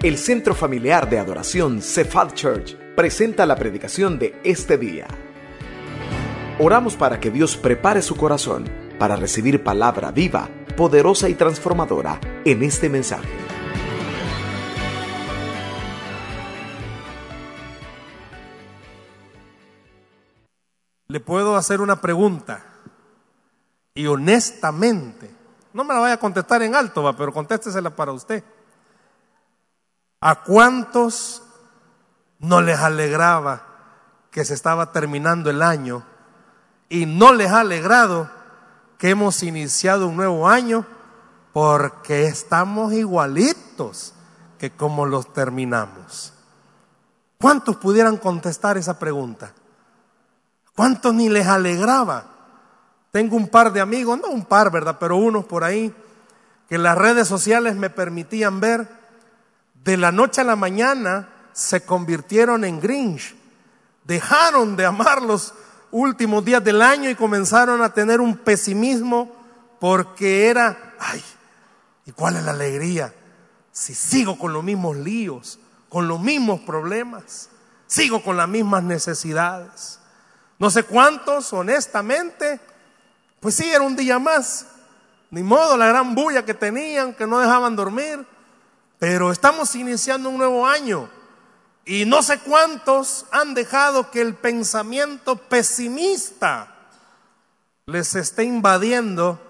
El Centro Familiar de Adoración Cephal Church presenta la predicación de este día. Oramos para que Dios prepare su corazón para recibir palabra viva, poderosa y transformadora en este mensaje. Le puedo hacer una pregunta y honestamente, no me la vaya a contestar en alto, va, pero contéstesela para usted. ¿A cuántos no les alegraba que se estaba terminando el año y no les ha alegrado que hemos iniciado un nuevo año porque estamos igualitos que como los terminamos? ¿Cuántos pudieran contestar esa pregunta? ¿Cuántos ni les alegraba? Tengo un par de amigos, no un par, ¿verdad? Pero unos por ahí, que las redes sociales me permitían ver de la noche a la mañana se convirtieron en Grinch. Dejaron de amar los últimos días del año y comenzaron a tener un pesimismo porque era, ay, ¿y cuál es la alegría? Si sigo con los mismos líos, con los mismos problemas, sigo con las mismas necesidades. No sé cuántos, honestamente, pues sí, era un día más. Ni modo, la gran bulla que tenían, que no dejaban dormir. Pero estamos iniciando un nuevo año y no sé cuántos han dejado que el pensamiento pesimista les esté invadiendo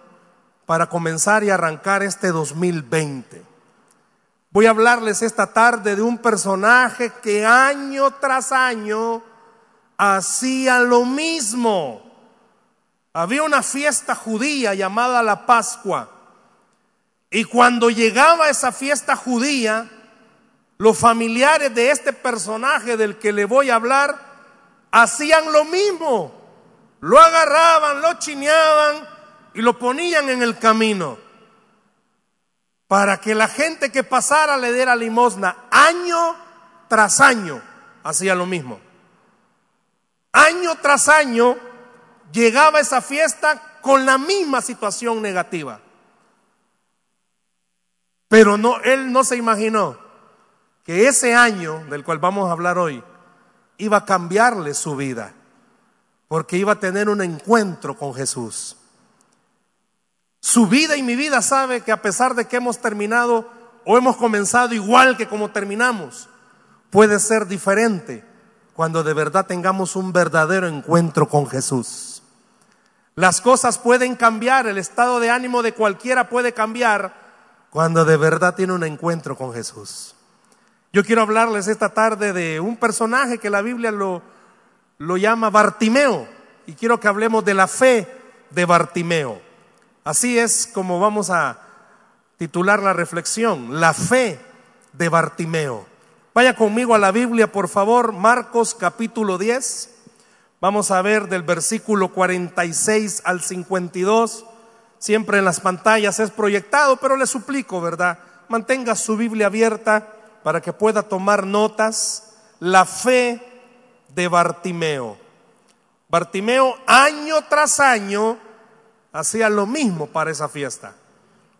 para comenzar y arrancar este 2020. Voy a hablarles esta tarde de un personaje que año tras año hacía lo mismo. Había una fiesta judía llamada la Pascua. Y cuando llegaba esa fiesta judía, los familiares de este personaje del que le voy a hablar hacían lo mismo. Lo agarraban, lo chineaban y lo ponían en el camino para que la gente que pasara le diera limosna. Año tras año hacía lo mismo. Año tras año llegaba esa fiesta con la misma situación negativa. Pero no, él no se imaginó que ese año del cual vamos a hablar hoy iba a cambiarle su vida, porque iba a tener un encuentro con Jesús. Su vida y mi vida sabe que a pesar de que hemos terminado o hemos comenzado igual que como terminamos, puede ser diferente cuando de verdad tengamos un verdadero encuentro con Jesús. Las cosas pueden cambiar, el estado de ánimo de cualquiera puede cambiar cuando de verdad tiene un encuentro con Jesús. Yo quiero hablarles esta tarde de un personaje que la Biblia lo, lo llama Bartimeo y quiero que hablemos de la fe de Bartimeo. Así es como vamos a titular la reflexión, la fe de Bartimeo. Vaya conmigo a la Biblia, por favor, Marcos capítulo 10. Vamos a ver del versículo 46 al 52 siempre en las pantallas es proyectado, pero le suplico, ¿verdad? Mantenga su Biblia abierta para que pueda tomar notas. La fe de Bartimeo. Bartimeo año tras año hacía lo mismo para esa fiesta.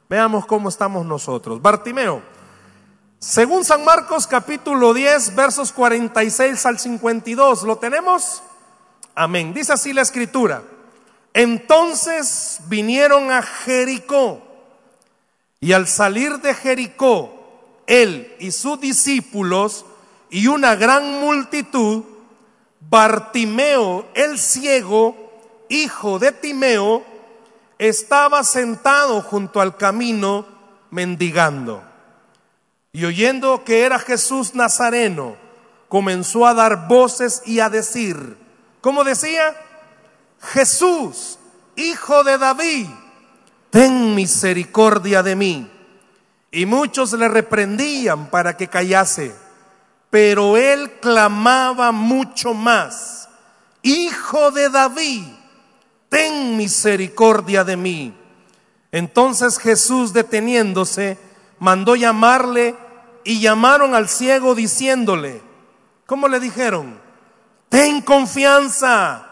Veamos cómo estamos nosotros. Bartimeo, según San Marcos capítulo 10, versos 46 al 52, ¿lo tenemos? Amén. Dice así la escritura. Entonces vinieron a Jericó y al salir de Jericó, él y sus discípulos y una gran multitud, Bartimeo el ciego, hijo de Timeo, estaba sentado junto al camino mendigando. Y oyendo que era Jesús Nazareno, comenzó a dar voces y a decir, ¿cómo decía? Jesús, hijo de David, ten misericordia de mí. Y muchos le reprendían para que callase, pero él clamaba mucho más, Hijo de David, ten misericordia de mí. Entonces Jesús, deteniéndose, mandó llamarle y llamaron al ciego diciéndole, ¿cómo le dijeron? Ten confianza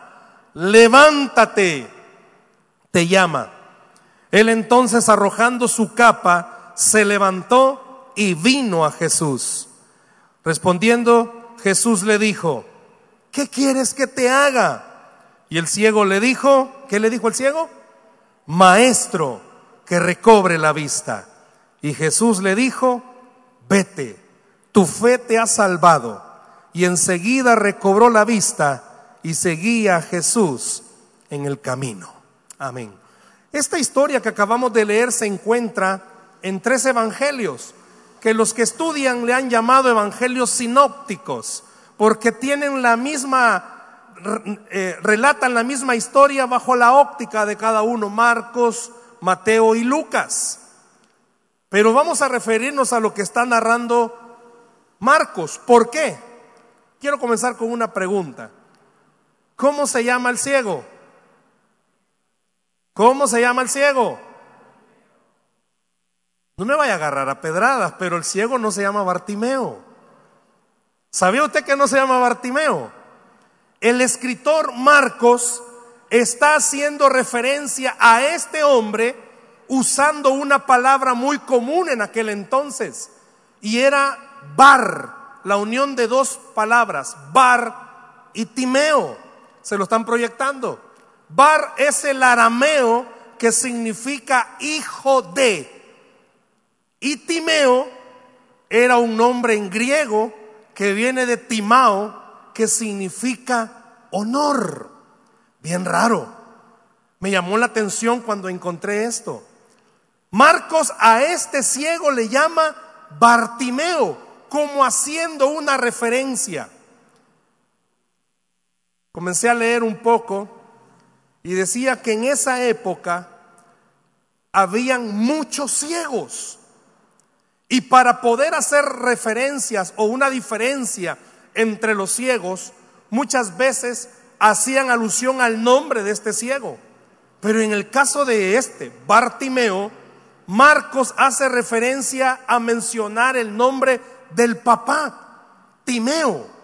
levántate, te llama. Él entonces arrojando su capa, se levantó y vino a Jesús. Respondiendo, Jesús le dijo, ¿qué quieres que te haga? Y el ciego le dijo, ¿qué le dijo el ciego? Maestro, que recobre la vista. Y Jesús le dijo, vete, tu fe te ha salvado. Y enseguida recobró la vista y seguía a Jesús en el camino. Amén. Esta historia que acabamos de leer se encuentra en tres evangelios que los que estudian le han llamado evangelios sinópticos, porque tienen la misma, eh, relatan la misma historia bajo la óptica de cada uno, Marcos, Mateo y Lucas. Pero vamos a referirnos a lo que está narrando Marcos. ¿Por qué? Quiero comenzar con una pregunta. ¿Cómo se llama el ciego? ¿Cómo se llama el ciego? No me vaya a agarrar a pedradas, pero el ciego no se llama Bartimeo. ¿Sabía usted que no se llama Bartimeo? El escritor Marcos está haciendo referencia a este hombre usando una palabra muy común en aquel entonces y era bar, la unión de dos palabras, bar y timeo. Se lo están proyectando. Bar es el arameo que significa hijo de. Y Timeo era un nombre en griego que viene de Timao, que significa honor. Bien raro. Me llamó la atención cuando encontré esto. Marcos a este ciego le llama Bartimeo, como haciendo una referencia. Comencé a leer un poco y decía que en esa época habían muchos ciegos. Y para poder hacer referencias o una diferencia entre los ciegos, muchas veces hacían alusión al nombre de este ciego. Pero en el caso de este, Bartimeo, Marcos hace referencia a mencionar el nombre del papá, Timeo.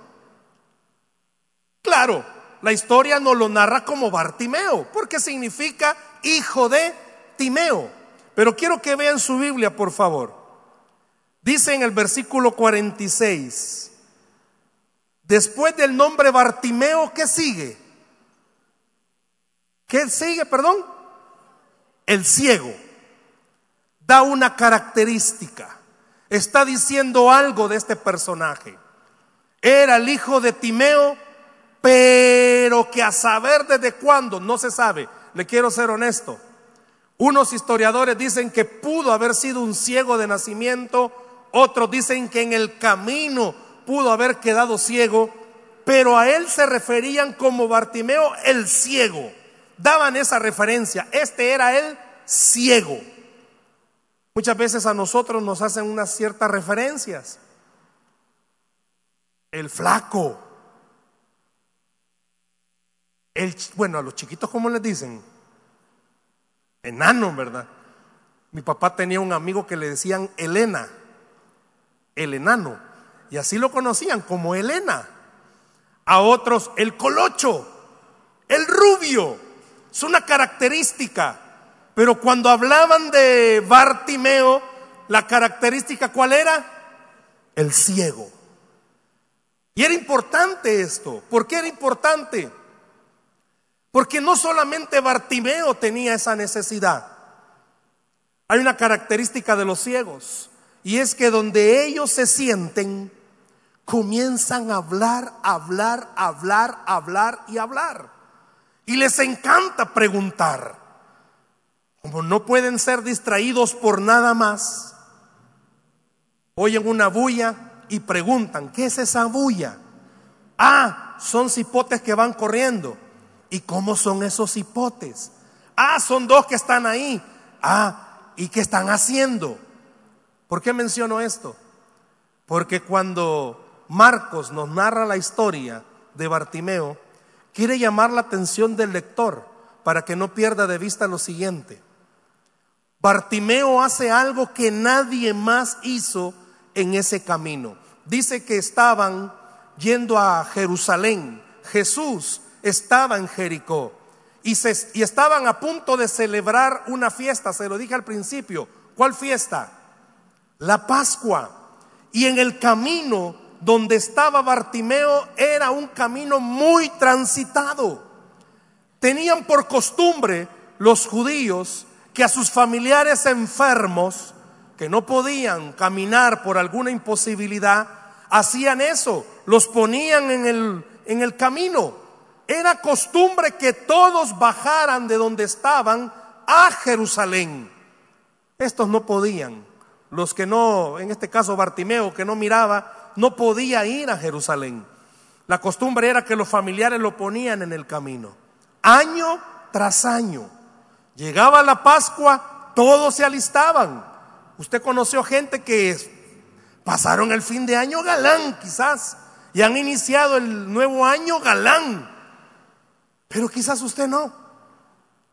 Claro, la historia no lo narra como Bartimeo, porque significa hijo de Timeo. Pero quiero que vean su Biblia, por favor. Dice en el versículo 46, después del nombre Bartimeo, ¿qué sigue? ¿Qué sigue, perdón? El ciego. Da una característica. Está diciendo algo de este personaje. Era el hijo de Timeo, pero que a saber desde cuándo no se sabe. Le quiero ser honesto. Unos historiadores dicen que pudo haber sido un ciego de nacimiento otros dicen que en el camino pudo haber quedado ciego, pero a él se referían como Bartimeo el ciego. Daban esa referencia. Este era el ciego. Muchas veces a nosotros nos hacen unas ciertas referencias. El flaco. El, bueno, a los chiquitos, ¿cómo les dicen? Enano, ¿verdad? Mi papá tenía un amigo que le decían Elena el enano. Y así lo conocían como Elena. A otros el colocho, el rubio. Es una característica. Pero cuando hablaban de Bartimeo, la característica cuál era? El ciego. Y era importante esto. ¿Por qué era importante? Porque no solamente Bartimeo tenía esa necesidad. Hay una característica de los ciegos. Y es que donde ellos se sienten, comienzan a hablar, hablar, hablar, hablar y hablar. Y les encanta preguntar. Como no pueden ser distraídos por nada más, oyen una bulla y preguntan, ¿qué es esa bulla? Ah, son cipotes que van corriendo. ¿Y cómo son esos cipotes? Ah, son dos que están ahí. Ah, ¿y qué están haciendo? ¿Por qué menciono esto? Porque cuando Marcos nos narra la historia de Bartimeo, quiere llamar la atención del lector para que no pierda de vista lo siguiente. Bartimeo hace algo que nadie más hizo en ese camino. Dice que estaban yendo a Jerusalén. Jesús estaba en Jericó y, y estaban a punto de celebrar una fiesta. Se lo dije al principio. ¿Cuál fiesta? la Pascua. Y en el camino donde estaba Bartimeo era un camino muy transitado. Tenían por costumbre los judíos que a sus familiares enfermos, que no podían caminar por alguna imposibilidad, hacían eso, los ponían en el, en el camino. Era costumbre que todos bajaran de donde estaban a Jerusalén. Estos no podían. Los que no, en este caso Bartimeo, que no miraba, no podía ir a Jerusalén. La costumbre era que los familiares lo ponían en el camino. Año tras año. Llegaba la Pascua, todos se alistaban. Usted conoció gente que pasaron el fin de año galán, quizás, y han iniciado el nuevo año galán. Pero quizás usted no.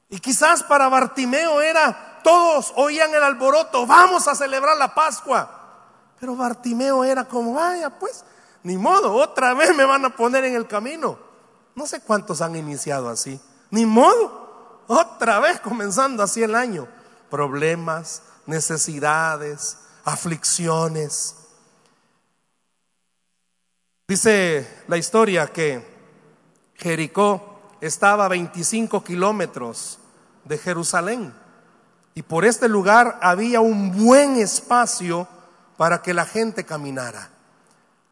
Y quizás para Bartimeo era, todos oían el alboroto, vamos a celebrar la Pascua. Pero Bartimeo era como, vaya, pues, ni modo, otra vez me van a poner en el camino. No sé cuántos han iniciado así. Ni modo. Otra vez comenzando así el año. Problemas, necesidades, aflicciones. Dice la historia que Jericó estaba a 25 kilómetros de Jerusalén y por este lugar había un buen espacio para que la gente caminara.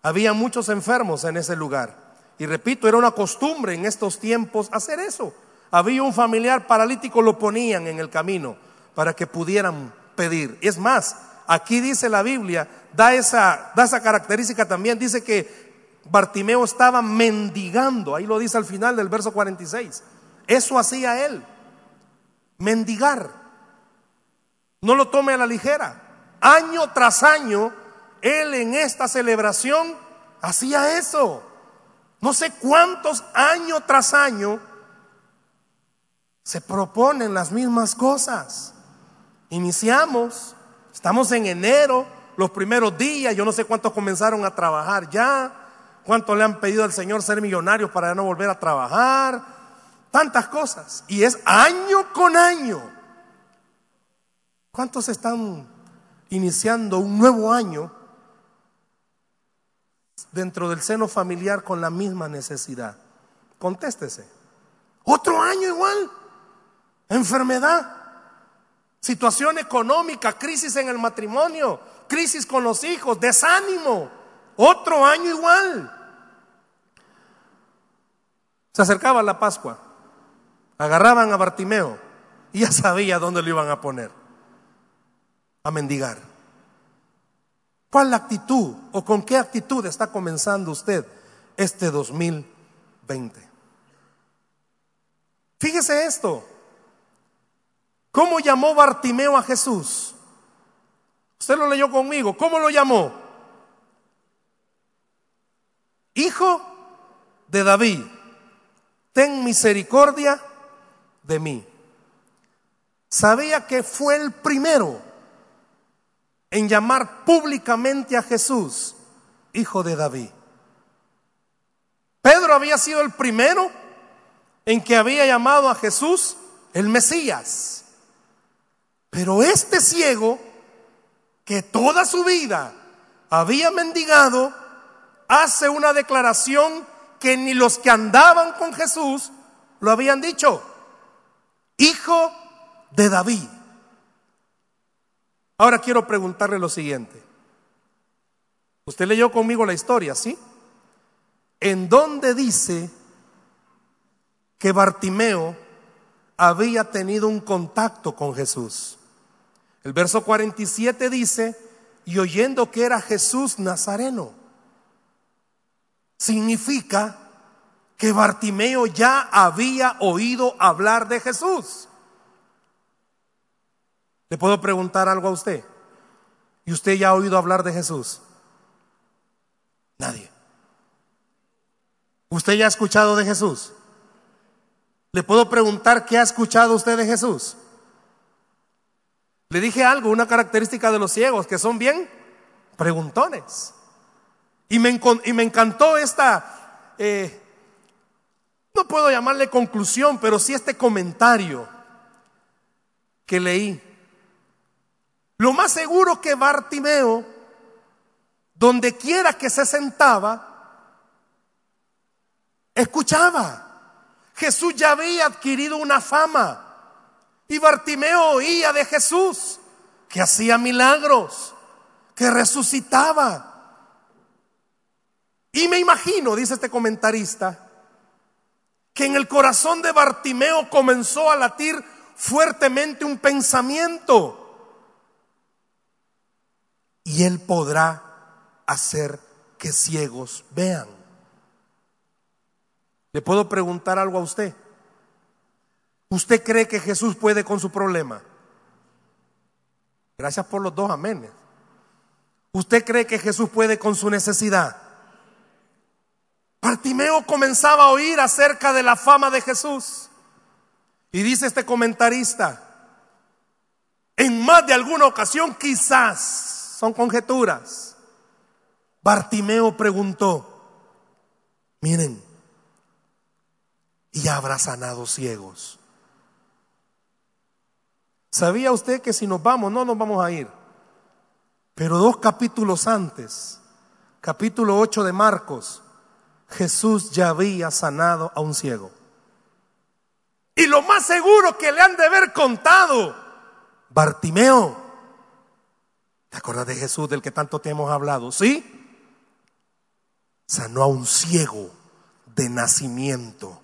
Había muchos enfermos en ese lugar. Y repito, era una costumbre en estos tiempos hacer eso había un familiar paralítico, lo ponían en el camino para que pudieran pedir. Es más, aquí dice la Biblia, da esa, da esa característica también, dice que Bartimeo estaba mendigando, ahí lo dice al final del verso 46. Eso hacía él, mendigar. No lo tome a la ligera. Año tras año, él en esta celebración hacía eso. No sé cuántos años tras año se proponen las mismas cosas. Iniciamos, estamos en enero, los primeros días, yo no sé cuántos comenzaron a trabajar ya, cuántos le han pedido al Señor ser millonarios para no volver a trabajar, tantas cosas. Y es año con año. ¿Cuántos están iniciando un nuevo año dentro del seno familiar con la misma necesidad? Contéstese. Otro año igual enfermedad, situación económica, crisis en el matrimonio, crisis con los hijos, desánimo, otro año igual. Se acercaba la Pascua, agarraban a Bartimeo y ya sabía dónde lo iban a poner, a mendigar. ¿Cuál actitud o con qué actitud está comenzando usted este 2020? Fíjese esto. ¿Cómo llamó Bartimeo a Jesús? Usted lo leyó conmigo. ¿Cómo lo llamó? Hijo de David, ten misericordia de mí. Sabía que fue el primero en llamar públicamente a Jesús, hijo de David. Pedro había sido el primero en que había llamado a Jesús el Mesías. Pero este ciego, que toda su vida había mendigado, hace una declaración que ni los que andaban con Jesús lo habían dicho. Hijo de David. Ahora quiero preguntarle lo siguiente. Usted leyó conmigo la historia, ¿sí? ¿En dónde dice que Bartimeo había tenido un contacto con Jesús? El verso 47 dice, y oyendo que era Jesús Nazareno, significa que Bartimeo ya había oído hablar de Jesús. ¿Le puedo preguntar algo a usted? ¿Y usted ya ha oído hablar de Jesús? Nadie. ¿Usted ya ha escuchado de Jesús? ¿Le puedo preguntar qué ha escuchado usted de Jesús? Le dije algo, una característica de los ciegos, que son bien preguntones. Y me, encantó esta, eh, no puedo llamarle conclusión, pero sí este comentario que leí. Lo más seguro que Bartimeo, donde quiera que se sentaba, escuchaba. Jesús ya había adquirido una fama. Y Bartimeo oía de Jesús, que hacía milagros, que resucitaba. Y me imagino, dice este comentarista, que en el corazón de Bartimeo comenzó a latir fuertemente un pensamiento. Y él podrá hacer que ciegos vean. ¿Le puedo preguntar algo a usted? ¿Usted cree que Jesús puede con su problema? Gracias por los dos amenes. ¿Usted cree que Jesús puede con su necesidad? Bartimeo comenzaba a oír acerca de la fama de Jesús. Y dice este comentarista, en más de alguna ocasión quizás, son conjeturas, Bartimeo preguntó, miren, y habrá sanado ciegos. ¿Sabía usted que si nos vamos, no nos vamos a ir? Pero dos capítulos antes, capítulo 8 de Marcos, Jesús ya había sanado a un ciego. Y lo más seguro que le han de haber contado, Bartimeo, ¿te acuerdas de Jesús del que tanto te hemos hablado? ¿Sí? Sanó a un ciego de nacimiento.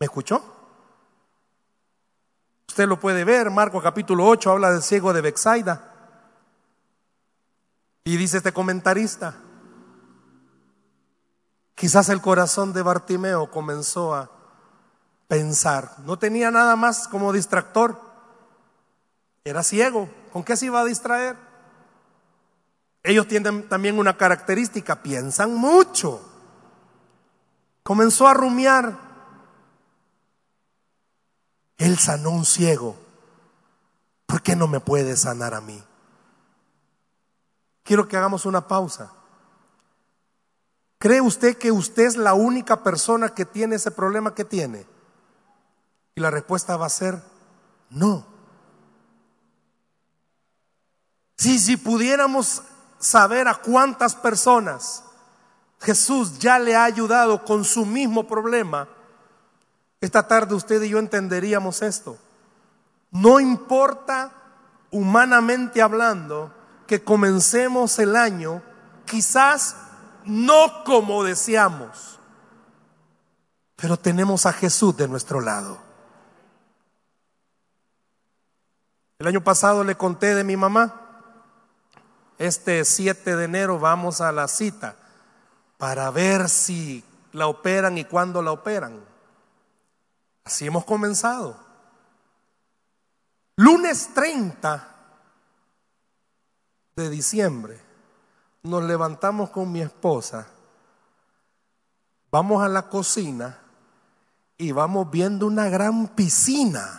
¿Me escuchó? Usted lo puede ver, Marco capítulo 8 habla del ciego de Bexaida. Y dice este comentarista, quizás el corazón de Bartimeo comenzó a pensar, no tenía nada más como distractor, era ciego, ¿con qué se iba a distraer? Ellos tienen también una característica, piensan mucho. Comenzó a rumiar, él sanó un ciego. ¿Por qué no me puede sanar a mí? Quiero que hagamos una pausa. ¿Cree usted que usted es la única persona que tiene ese problema que tiene? Y la respuesta va a ser no. Si, si pudiéramos saber a cuántas personas Jesús ya le ha ayudado con su mismo problema, esta tarde usted y yo entenderíamos esto. No importa humanamente hablando que comencemos el año quizás no como deseamos, pero tenemos a Jesús de nuestro lado. El año pasado le conté de mi mamá. Este 7 de enero vamos a la cita para ver si la operan y cuándo la operan. Así hemos comenzado. Lunes 30 de diciembre nos levantamos con mi esposa, vamos a la cocina y vamos viendo una gran piscina.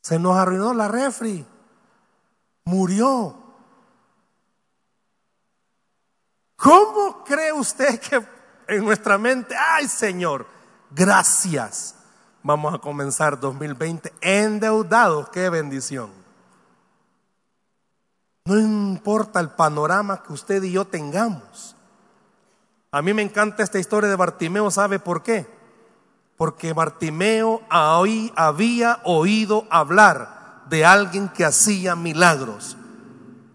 Se nos arruinó la refri, murió. ¿Cómo cree usted que en nuestra mente, ay Señor, gracias. Vamos a comenzar 2020 endeudados, qué bendición. No importa el panorama que usted y yo tengamos. A mí me encanta esta historia de Bartimeo, ¿sabe por qué? Porque Bartimeo había oído hablar de alguien que hacía milagros.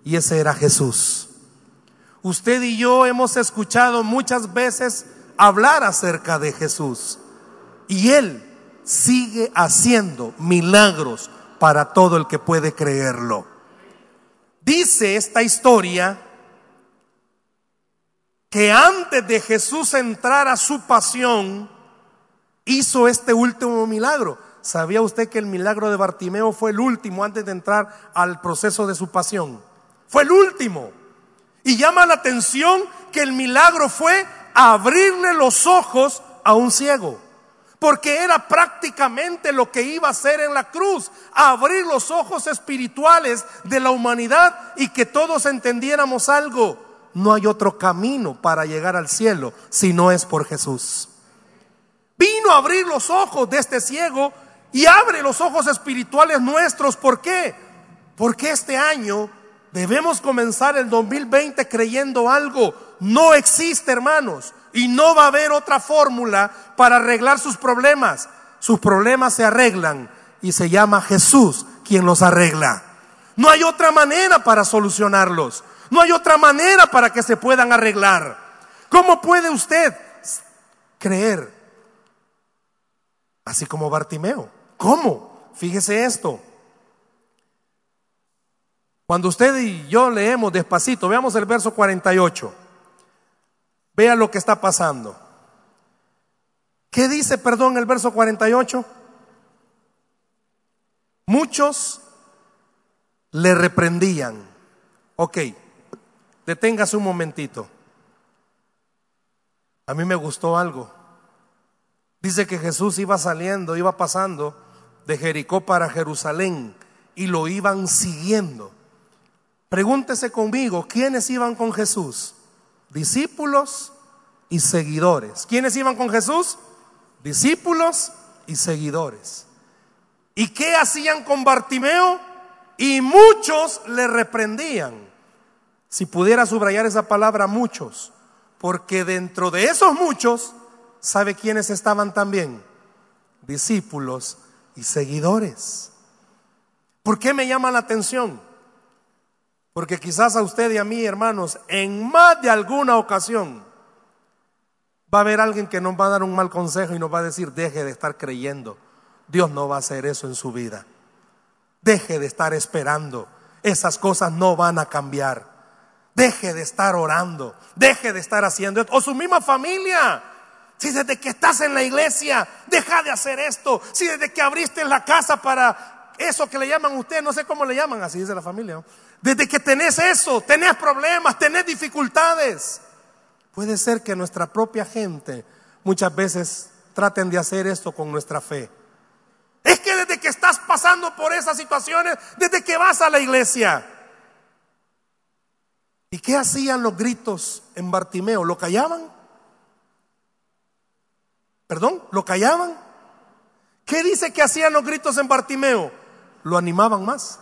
Y ese era Jesús. Usted y yo hemos escuchado muchas veces hablar acerca de Jesús. Y Él sigue haciendo milagros para todo el que puede creerlo. Dice esta historia que antes de Jesús entrar a su pasión, hizo este último milagro. ¿Sabía usted que el milagro de Bartimeo fue el último antes de entrar al proceso de su pasión? Fue el último. Y llama la atención que el milagro fue abrirle los ojos a un ciego. Porque era prácticamente lo que iba a hacer en la cruz, abrir los ojos espirituales de la humanidad y que todos entendiéramos algo. No hay otro camino para llegar al cielo si no es por Jesús. Vino a abrir los ojos de este ciego y abre los ojos espirituales nuestros. ¿Por qué? Porque este año debemos comenzar el 2020 creyendo algo. No existe, hermanos, y no va a haber otra fórmula para arreglar sus problemas. Sus problemas se arreglan y se llama Jesús quien los arregla. No hay otra manera para solucionarlos. No hay otra manera para que se puedan arreglar. ¿Cómo puede usted creer? Así como Bartimeo. ¿Cómo? Fíjese esto. Cuando usted y yo leemos despacito, veamos el verso 48. Vea lo que está pasando. ¿Qué dice, perdón, el verso 48? Muchos le reprendían. Ok, deténgase un momentito. A mí me gustó algo. Dice que Jesús iba saliendo, iba pasando de Jericó para Jerusalén y lo iban siguiendo. Pregúntese conmigo, ¿quiénes iban con Jesús? Discípulos y seguidores. ¿Quiénes iban con Jesús? Discípulos y seguidores. ¿Y qué hacían con Bartimeo? Y muchos le reprendían. Si pudiera subrayar esa palabra, muchos. Porque dentro de esos muchos, ¿sabe quiénes estaban también? Discípulos y seguidores. ¿Por qué me llama la atención? Porque quizás a usted y a mí, hermanos, en más de alguna ocasión va a haber alguien que nos va a dar un mal consejo y nos va a decir, deje de estar creyendo Dios no va a hacer eso en su vida. Deje de estar esperando. Esas cosas no van a cambiar. Deje de estar orando. Deje de estar haciendo esto. O su misma familia. Si desde que estás en la iglesia, deja de hacer esto. Si desde que abriste la casa para eso que le llaman a usted, no sé cómo le llaman, así dice la familia. Desde que tenés eso, tenés problemas, tenés dificultades. Puede ser que nuestra propia gente muchas veces traten de hacer esto con nuestra fe. Es que desde que estás pasando por esas situaciones, desde que vas a la iglesia. ¿Y qué hacían los gritos en Bartimeo? ¿Lo callaban? ¿Perdón? ¿Lo callaban? ¿Qué dice que hacían los gritos en Bartimeo? Lo animaban más.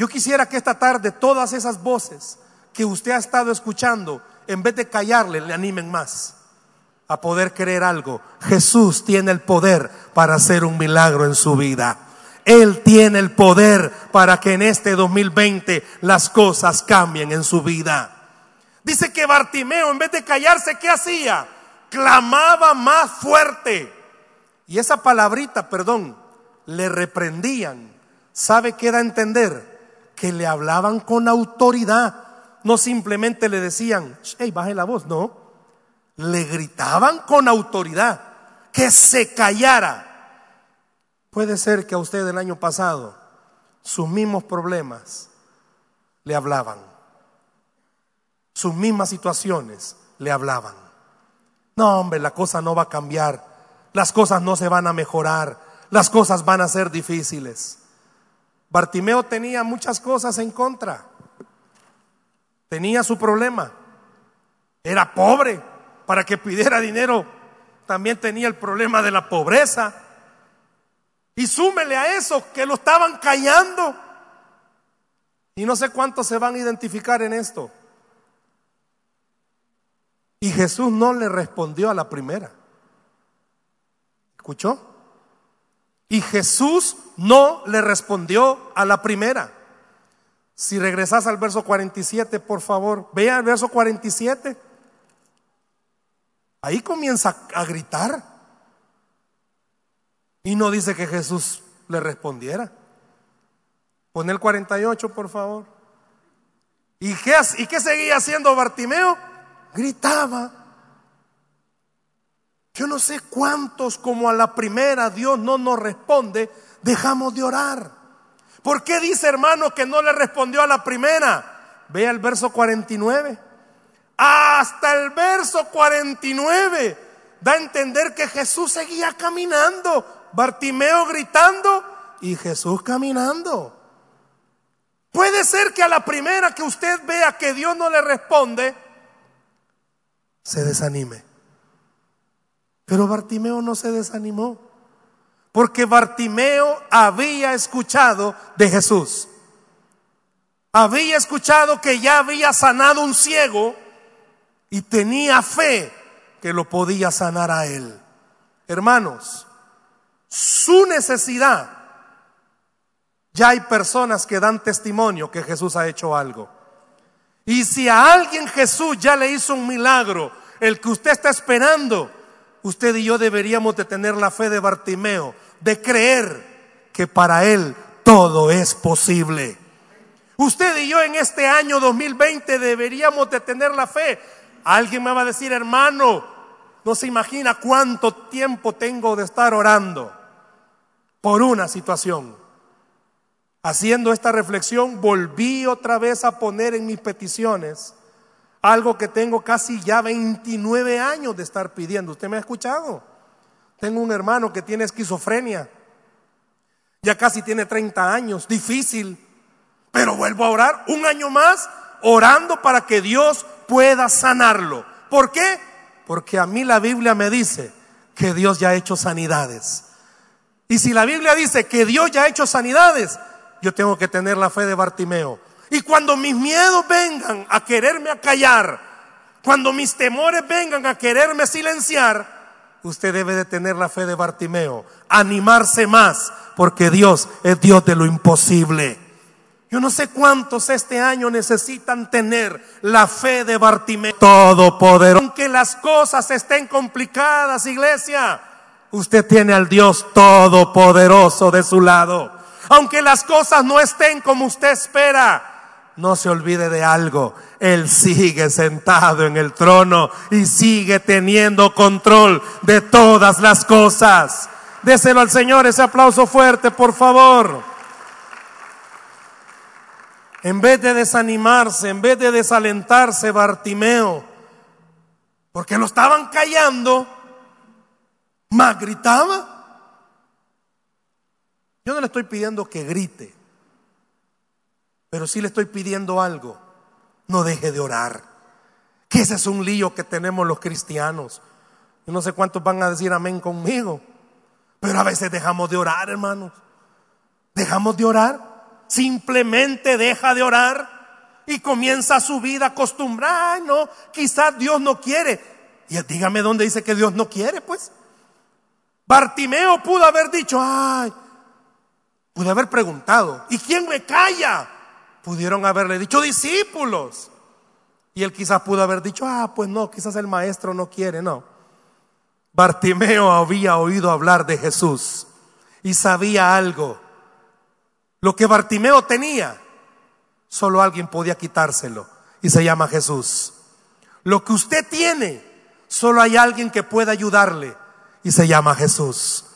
Yo quisiera que esta tarde todas esas voces que usted ha estado escuchando, en vez de callarle, le animen más a poder creer algo. Jesús tiene el poder para hacer un milagro en su vida. Él tiene el poder para que en este 2020 las cosas cambien en su vida. Dice que Bartimeo, en vez de callarse, ¿qué hacía? Clamaba más fuerte. Y esa palabrita, perdón, le reprendían. ¿Sabe qué da a entender? Que le hablaban con autoridad. No simplemente le decían, hey, baje la voz, no le gritaban con autoridad que se callara. Puede ser que a usted el año pasado sus mismos problemas le hablaban, sus mismas situaciones le hablaban. No, hombre, la cosa no va a cambiar, las cosas no se van a mejorar, las cosas van a ser difíciles. Bartimeo tenía muchas cosas en contra, tenía su problema, era pobre, para que pidiera dinero, también tenía el problema de la pobreza. Y súmele a eso que lo estaban callando. Y no sé cuántos se van a identificar en esto. Y Jesús no le respondió a la primera. ¿Escuchó? Y Jesús no le respondió a la primera. Si regresas al verso 47, por favor, vea el verso 47. Ahí comienza a gritar. Y no dice que Jesús le respondiera. Pon el 48, por favor. ¿Y qué, ¿Y qué seguía haciendo Bartimeo? Gritaba. Yo no sé cuántos como a la primera Dios no nos responde, dejamos de orar. ¿Por qué dice hermano que no le respondió a la primera? Vea el verso 49 hasta el verso 49 da a entender que Jesús seguía caminando, Bartimeo gritando y Jesús caminando. Puede ser que a la primera que usted vea que Dios no le responde, se desanime. Pero Bartimeo no se desanimó. Porque Bartimeo había escuchado de Jesús. Había escuchado que ya había sanado un ciego y tenía fe que lo podía sanar a él. Hermanos, su necesidad, ya hay personas que dan testimonio que Jesús ha hecho algo. Y si a alguien Jesús ya le hizo un milagro, el que usted está esperando, usted y yo deberíamos de tener la fe de Bartimeo, de creer que para él todo es posible. Usted y yo en este año 2020 deberíamos de tener la fe. Alguien me va a decir, hermano, no se imagina cuánto tiempo tengo de estar orando por una situación. Haciendo esta reflexión, volví otra vez a poner en mis peticiones algo que tengo casi ya 29 años de estar pidiendo. ¿Usted me ha escuchado? Tengo un hermano que tiene esquizofrenia. Ya casi tiene 30 años, difícil. Pero vuelvo a orar un año más, orando para que Dios pueda sanarlo. ¿Por qué? Porque a mí la Biblia me dice que Dios ya ha hecho sanidades. Y si la Biblia dice que Dios ya ha hecho sanidades, yo tengo que tener la fe de Bartimeo. Y cuando mis miedos vengan a quererme acallar, cuando mis temores vengan a quererme silenciar, usted debe de tener la fe de Bartimeo, animarse más, porque Dios es Dios de lo imposible. Yo no sé cuántos este año necesitan tener la fe de Bartimeo Todopoderoso. Aunque las cosas estén complicadas, iglesia, usted tiene al Dios Todopoderoso de su lado. Aunque las cosas no estén como usted espera, no se olvide de algo. Él sigue sentado en el trono y sigue teniendo control de todas las cosas. Déselo al Señor ese aplauso fuerte, por favor. En vez de desanimarse, en vez de desalentarse Bartimeo, porque lo estaban callando, más gritaba. Yo no le estoy pidiendo que grite. Pero sí le estoy pidiendo algo. No deje de orar. Que ese es un lío que tenemos los cristianos. Yo no sé cuántos van a decir amén conmigo. Pero a veces dejamos de orar, hermanos. Dejamos de orar. Simplemente deja de orar y comienza su vida acostumbrada. no, quizás Dios no quiere. Y dígame dónde dice que Dios no quiere, pues. Bartimeo pudo haber dicho, ay, pudo haber preguntado, ¿y quién me calla? Pudieron haberle dicho discípulos. Y él quizás pudo haber dicho, ah, pues no, quizás el maestro no quiere, no. Bartimeo había oído hablar de Jesús y sabía algo. Lo que Bartimeo tenía, solo alguien podía quitárselo y se llama Jesús. Lo que usted tiene, solo hay alguien que pueda ayudarle y se llama Jesús.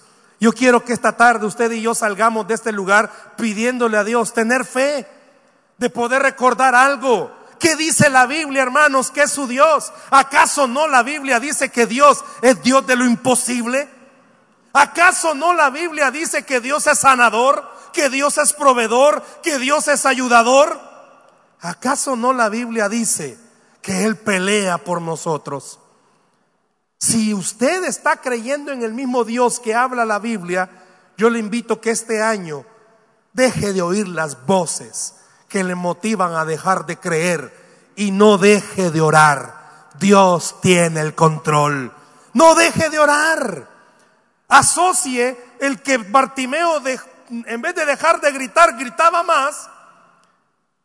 Yo quiero que esta tarde usted y yo salgamos de este lugar pidiéndole a Dios tener fe de poder recordar algo. ¿Qué dice la Biblia, hermanos? Que es su Dios. ¿Acaso no la Biblia dice que Dios es Dios de lo imposible? ¿Acaso no la Biblia dice que Dios es sanador, que Dios es proveedor, que Dios es ayudador? ¿Acaso no la Biblia dice que Él pelea por nosotros? Si usted está creyendo en el mismo Dios que habla la Biblia, yo le invito que este año deje de oír las voces que le motivan a dejar de creer y no deje de orar. Dios tiene el control. No deje de orar. Asocie el que Bartimeo en vez de dejar de gritar, gritaba más,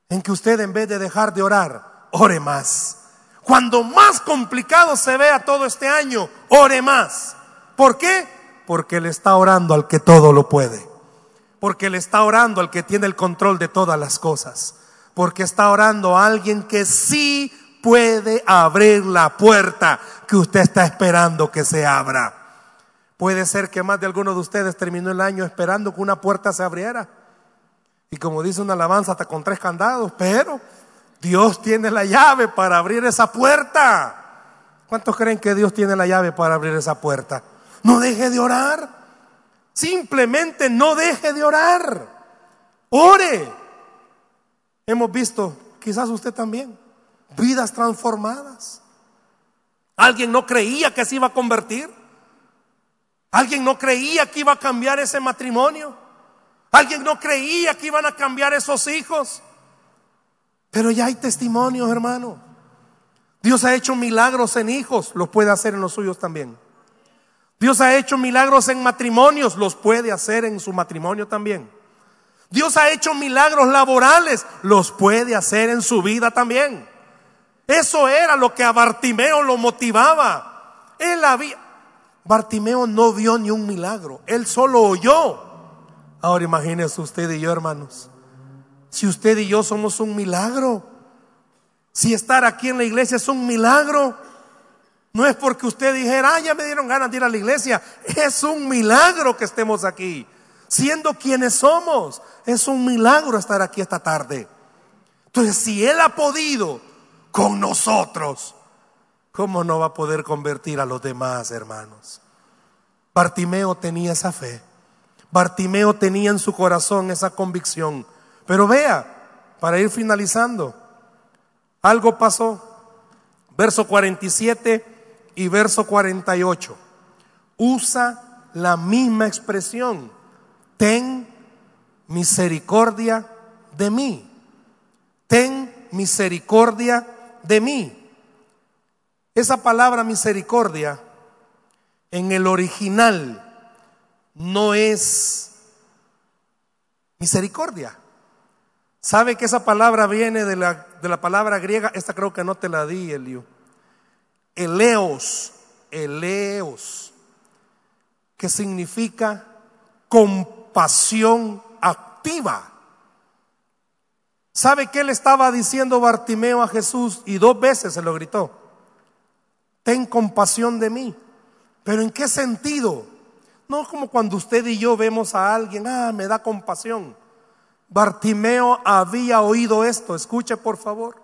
en que usted en vez de dejar de orar, ore más. Cuando más complicado se vea todo este año, ore más. ¿Por qué? Porque le está orando al que todo lo puede porque le está orando al que tiene el control de todas las cosas, porque está orando a alguien que sí puede abrir la puerta que usted está esperando que se abra. Puede ser que más de alguno de ustedes terminó el año esperando que una puerta se abriera. Y como dice una alabanza, hasta con tres candados, pero Dios tiene la llave para abrir esa puerta. ¿Cuántos creen que Dios tiene la llave para abrir esa puerta? No deje de orar. Simplemente no deje de orar. Ore. Hemos visto, quizás usted también, vidas transformadas. Alguien no creía que se iba a convertir. ¿Alguien no creía que iba a cambiar ese matrimonio? ¿Alguien no creía que iban a cambiar esos hijos? Pero ya hay testimonios, hermano. Dios ha hecho milagros en hijos, los puede hacer en los suyos también. Dios ha hecho milagros en matrimonios, los puede hacer en su matrimonio también. Dios ha hecho milagros laborales, los puede hacer en su vida también. Eso era lo que a Bartimeo lo motivaba. Él había, Bartimeo no vio ni un milagro, él solo oyó. Ahora imagínese usted y yo, hermanos, si usted y yo somos un milagro, si estar aquí en la iglesia es un milagro, no es porque usted dijera, ah, ya me dieron ganas de ir a la iglesia, es un milagro que estemos aquí, siendo quienes somos, es un milagro estar aquí esta tarde. Entonces, si Él ha podido con nosotros, ¿cómo no va a poder convertir a los demás, hermanos? Bartimeo tenía esa fe. Bartimeo tenía en su corazón esa convicción. Pero vea, para ir finalizando, algo pasó. Verso 47 y verso 48. Usa la misma expresión. Ten misericordia de mí. Ten misericordia de mí. Esa palabra misericordia en el original no es misericordia. ¿Sabe que esa palabra viene de la, de la palabra griega? Esta creo que no te la di, Elio. Eleos, eleos, que significa compasión activa. ¿Sabe qué le estaba diciendo Bartimeo a Jesús? Y dos veces se lo gritó. Ten compasión de mí. ¿Pero en qué sentido? No como cuando usted y yo vemos a alguien, ah, me da compasión. Bartimeo había oído esto, escuche por favor,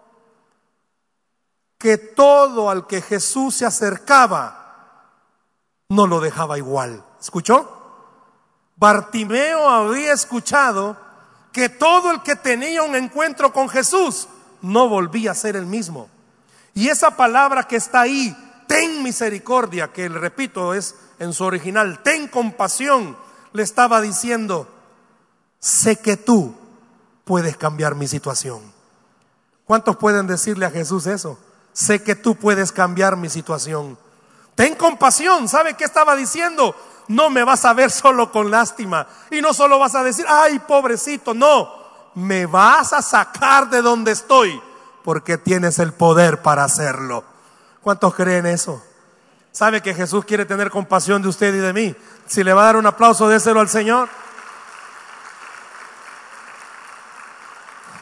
que todo al que Jesús se acercaba no lo dejaba igual. ¿Escuchó? Bartimeo había escuchado que todo el que tenía un encuentro con Jesús no volvía a ser el mismo. Y esa palabra que está ahí, ten misericordia, que le repito es en su original, ten compasión, le estaba diciendo, sé que tú puedes cambiar mi situación. ¿Cuántos pueden decirle a Jesús eso? Sé que tú puedes cambiar mi situación. Ten compasión, ¿sabe qué estaba diciendo? no me vas a ver solo con lástima. Y no solo vas a decir, ay, pobrecito, no, me vas a sacar de donde estoy, porque tienes el poder para hacerlo. ¿Cuántos creen eso? ¿Sabe que Jesús quiere tener compasión de usted y de mí? Si le va a dar un aplauso, déselo al Señor.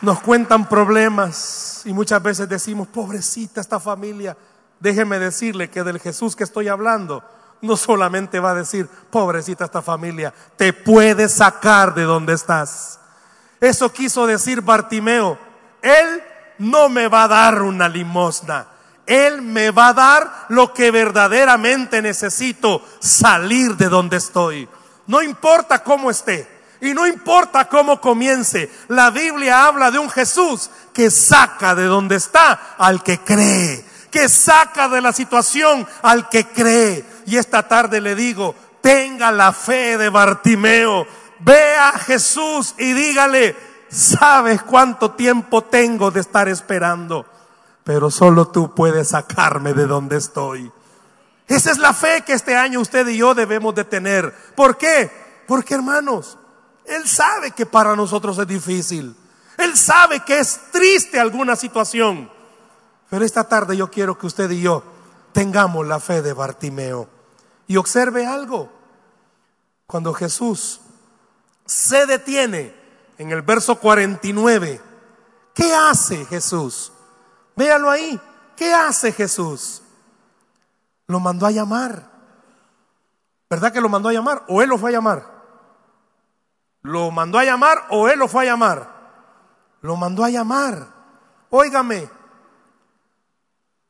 Nos cuentan problemas y muchas veces decimos, pobrecita esta familia. Déjeme decirle que del Jesús que estoy hablando no solamente va a decir, pobrecita esta familia, te puede sacar de donde estás. Eso quiso decir Bartimeo. Él no me va a dar una limosna. Él me va a dar lo que verdaderamente necesito, salir de donde estoy. No importa cómo esté y no importa cómo comience. La Biblia habla de un Jesús que saca de donde está al que cree, que saca de la situación al que cree. Y esta tarde le digo, tenga la fe de Bartimeo. Ve a Jesús y dígale, sabes cuánto tiempo tengo de estar esperando, pero solo tú puedes sacarme de donde estoy. Esa es la fe que este año usted y yo debemos de tener. ¿Por qué? Porque hermanos, Él sabe que para nosotros es difícil. Él sabe que es triste alguna situación. Pero esta tarde yo quiero que usted y yo tengamos la fe de Bartimeo. Y observe algo. Cuando Jesús se detiene en el verso 49, ¿qué hace Jesús? Véalo ahí. ¿Qué hace Jesús? Lo mandó a llamar. ¿Verdad que lo mandó a llamar? ¿O él lo fue a llamar? ¿Lo mandó a llamar o él lo fue a llamar? Lo mandó a llamar. Óigame,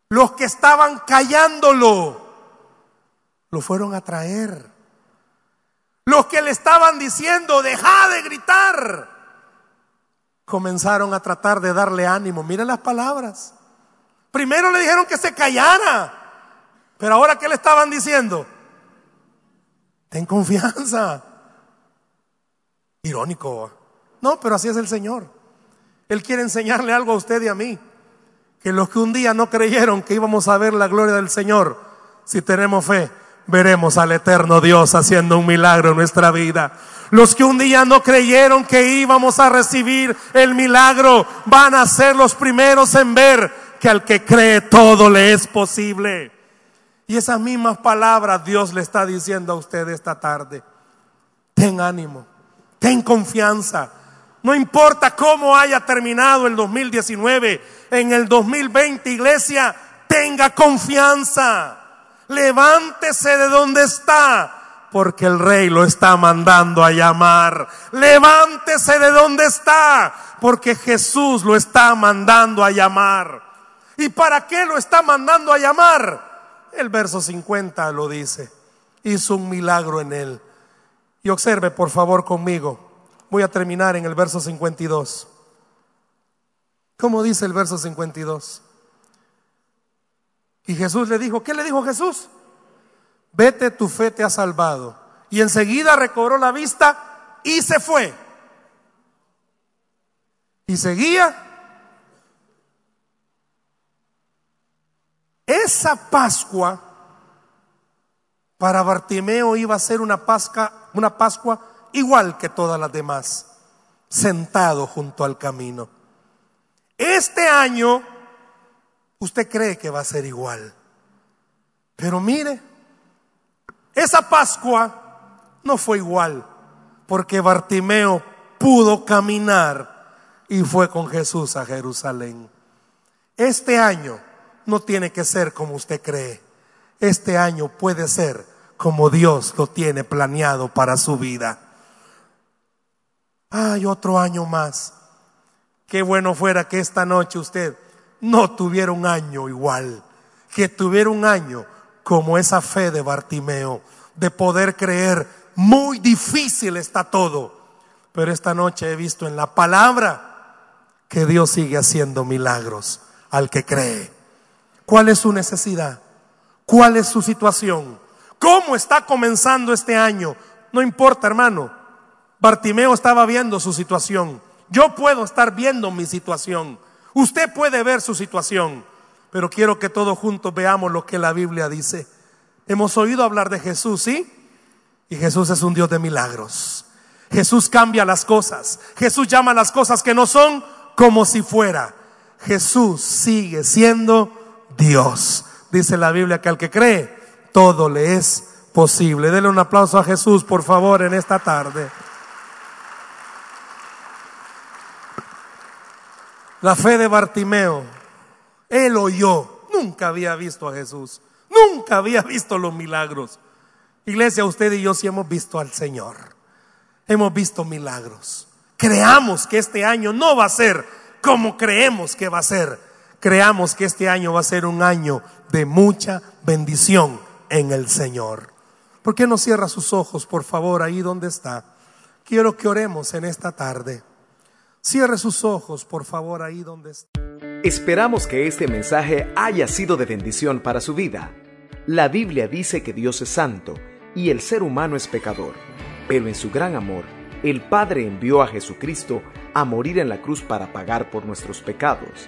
los que estaban callándolo lo fueron a traer. Los que le estaban diciendo, deja de gritar, comenzaron a tratar de darle ánimo. Miren las palabras. Primero le dijeron que se callara, pero ahora ¿qué le estaban diciendo? Ten confianza. Irónico. No, pero así es el Señor. Él quiere enseñarle algo a usted y a mí. Que los que un día no creyeron que íbamos a ver la gloria del Señor, si tenemos fe, veremos al eterno Dios haciendo un milagro en nuestra vida. Los que un día no creyeron que íbamos a recibir el milagro, van a ser los primeros en ver que al que cree todo le es posible. Y esas mismas palabras Dios le está diciendo a usted esta tarde. Ten ánimo, ten confianza. No importa cómo haya terminado el 2019, en el 2020, iglesia, tenga confianza. Levántese de donde está, porque el rey lo está mandando a llamar. Levántese de donde está, porque Jesús lo está mandando a llamar. ¿Y para qué lo está mandando a llamar? El verso 50 lo dice. Hizo un milagro en él. Y observe por favor conmigo. Voy a terminar en el verso 52. ¿Cómo dice el verso 52? Y Jesús le dijo, ¿qué le dijo Jesús? Vete, tu fe te ha salvado. Y enseguida recobró la vista y se fue. Y seguía Esa Pascua para Bartimeo iba a ser una Pascua, igual que todas las demás, sentado junto al camino. Este año usted cree que va a ser igual. Pero mire, esa Pascua no fue igual, porque Bartimeo pudo caminar y fue con Jesús a Jerusalén. Este año no tiene que ser como usted cree. Este año puede ser como Dios lo tiene planeado para su vida. Hay otro año más. Qué bueno fuera que esta noche usted no tuviera un año igual, que tuviera un año como esa fe de Bartimeo, de poder creer, muy difícil está todo, pero esta noche he visto en la palabra que Dios sigue haciendo milagros al que cree. ¿Cuál es su necesidad? ¿Cuál es su situación? ¿Cómo está comenzando este año? No importa, hermano. Bartimeo estaba viendo su situación. Yo puedo estar viendo mi situación. Usted puede ver su situación. Pero quiero que todos juntos veamos lo que la Biblia dice. Hemos oído hablar de Jesús, ¿sí? Y Jesús es un Dios de milagros. Jesús cambia las cosas. Jesús llama las cosas que no son como si fuera. Jesús sigue siendo Dios. Dice la Biblia que al que cree, todo le es posible. Dele un aplauso a Jesús, por favor, en esta tarde. La fe de Bartimeo, él oyó, nunca había visto a Jesús, nunca había visto los milagros. Iglesia, usted y yo sí hemos visto al Señor, hemos visto milagros. Creamos que este año no va a ser como creemos que va a ser creamos que este año va a ser un año de mucha bendición en el Señor. ¿Por qué no cierra sus ojos, por favor, ahí donde está? Quiero que oremos en esta tarde. Cierre sus ojos, por favor, ahí donde está. Esperamos que este mensaje haya sido de bendición para su vida. La Biblia dice que Dios es santo y el ser humano es pecador, pero en su gran amor, el Padre envió a Jesucristo a morir en la cruz para pagar por nuestros pecados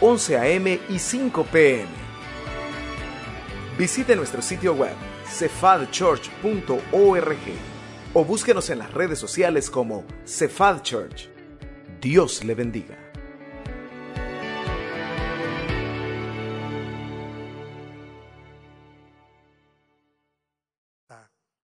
11 a.m. y 5 p.m. Visite nuestro sitio web cefadchurch.org o búsquenos en las redes sociales como Cefad Church. Dios le bendiga.